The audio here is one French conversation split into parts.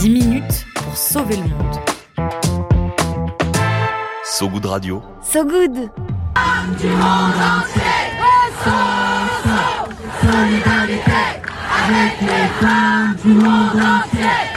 10 minutes pour sauver le monde. So Good Radio. So good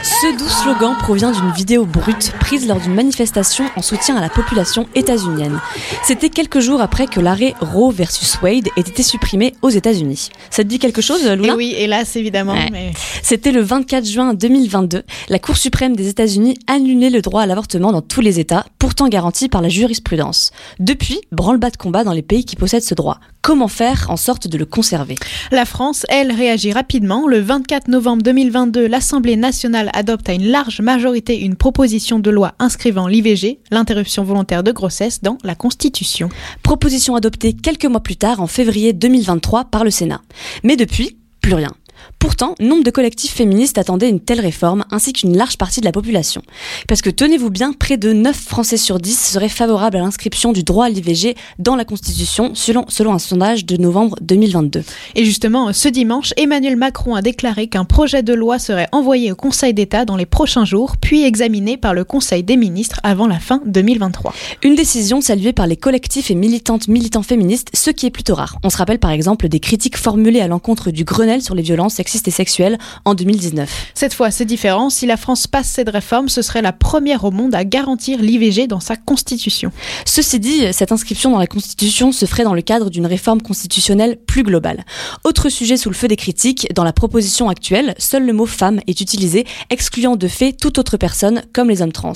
Ce doux slogan provient d'une vidéo brute prise lors d'une manifestation en soutien à la population états-unienne. C'était quelques jours après que l'arrêt Roe versus Wade ait été supprimé aux États-Unis. Ça te dit quelque chose, Et Luna oui, hélas, évidemment. Ouais. mais- C'était le 24 juin 2022. La Cour suprême des États-Unis annulait le droit à l'avortement dans tous les États, pourtant garanti par la jurisprudence. Depuis, branle-bas de combat dans les pays qui possèdent ce droit. Comment faire en sorte de le conserver? La France, elle, réagit rapidement. Le 24 novembre 2022, l'Assemblée nationale adopte à une large majorité une proposition de loi inscrivant l'IVG, l'interruption volontaire de grossesse, dans la Constitution. Proposition adoptée quelques mois plus tard, en février 2023, par le Sénat. Mais depuis, plus rien. Pourtant, nombre de collectifs féministes attendaient une telle réforme, ainsi qu'une large partie de la population. Parce que tenez-vous bien, près de 9 Français sur 10 seraient favorables à l'inscription du droit à l'IVG dans la Constitution, selon, selon un sondage de novembre 2022. Et justement, ce dimanche, Emmanuel Macron a déclaré qu'un projet de loi serait envoyé au Conseil d'État dans les prochains jours, puis examiné par le Conseil des ministres avant la fin 2023. Une décision saluée par les collectifs et militantes militants féministes, ce qui est plutôt rare. On se rappelle par exemple des critiques formulées à l'encontre du Grenelle sur les violences sexistes et sexuelles en 2019. Cette fois, c'est différent. Si la France passe cette réforme, ce serait la première au monde à garantir l'IVG dans sa constitution. Ceci dit, cette inscription dans la Constitution se ferait dans le cadre d'une réforme constitutionnelle plus globale. Autre sujet sous le feu des critiques, dans la proposition actuelle, seul le mot femme est utilisé, excluant de fait toute autre personne, comme les hommes trans.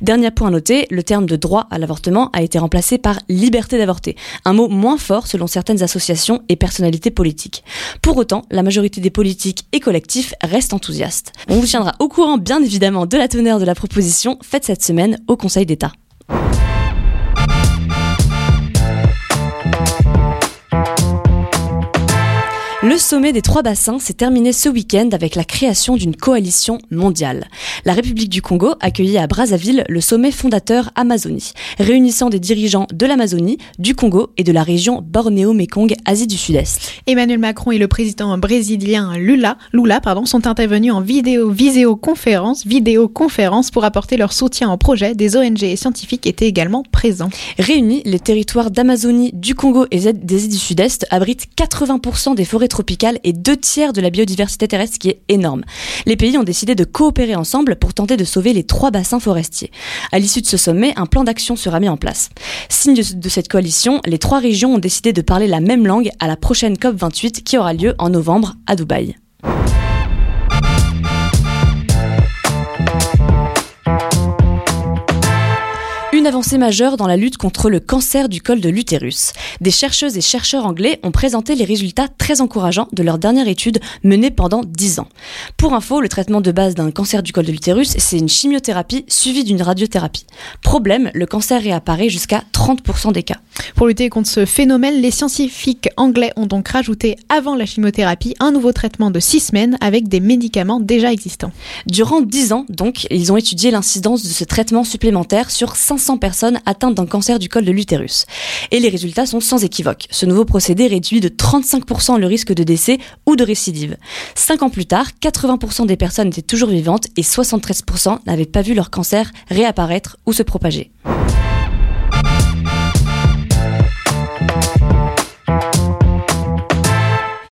Dernier point à noter, le terme de droit à l'avortement a été remplacé par liberté d'avorter, un mot moins fort selon certaines associations et personnalités politiques. Pour autant, la majorité des politiques et collectifs restent enthousiastes. On vous tiendra au courant bien évidemment de la teneur de la proposition faite cette semaine au Conseil d'État. Le sommet des trois bassins s'est terminé ce week-end avec la création d'une coalition mondiale. La République du Congo accueillit à Brazzaville le sommet fondateur Amazonie, réunissant des dirigeants de l'Amazonie, du Congo et de la région Bornéo-Mékong, Asie du Sud-Est. Emmanuel Macron et le président brésilien Lula, Lula pardon, sont intervenus en vidéo, visioconférence, vidéoconférence pour apporter leur soutien au projet. Des ONG et scientifiques étaient également présents. Réunis, les territoires d'Amazonie, du Congo et des îles du Sud-Est abritent 80% des forêts tropicales et deux tiers de la biodiversité terrestre, qui est énorme. Les pays ont décidé de coopérer ensemble pour tenter de sauver les trois bassins forestiers. À l'issue de ce sommet, un plan d'action sera mis en place. Signe de cette coalition, les trois régions ont décidé de parler la même langue à la prochaine COP28 qui aura lieu en novembre à Dubaï. Une avancée majeure dans la lutte contre le cancer du col de l'utérus. Des chercheuses et chercheurs anglais ont présenté les résultats très encourageants de leur dernière étude menée pendant 10 ans. Pour info, le traitement de base d'un cancer du col de l'utérus, c'est une chimiothérapie suivie d'une radiothérapie. Problème, le cancer réapparaît jusqu'à 30% des cas. Pour lutter contre ce phénomène, les scientifiques anglais ont donc rajouté avant la chimiothérapie un nouveau traitement de 6 semaines avec des médicaments déjà existants. Durant 10 ans, donc, ils ont étudié l'incidence de ce traitement supplémentaire sur 500 personnes atteintes d'un cancer du col de l'utérus. Et les résultats sont sans équivoque. Ce nouveau procédé réduit de 35% le risque de décès ou de récidive. 5 ans plus tard, 80% des personnes étaient toujours vivantes et 73% n'avaient pas vu leur cancer réapparaître ou se propager.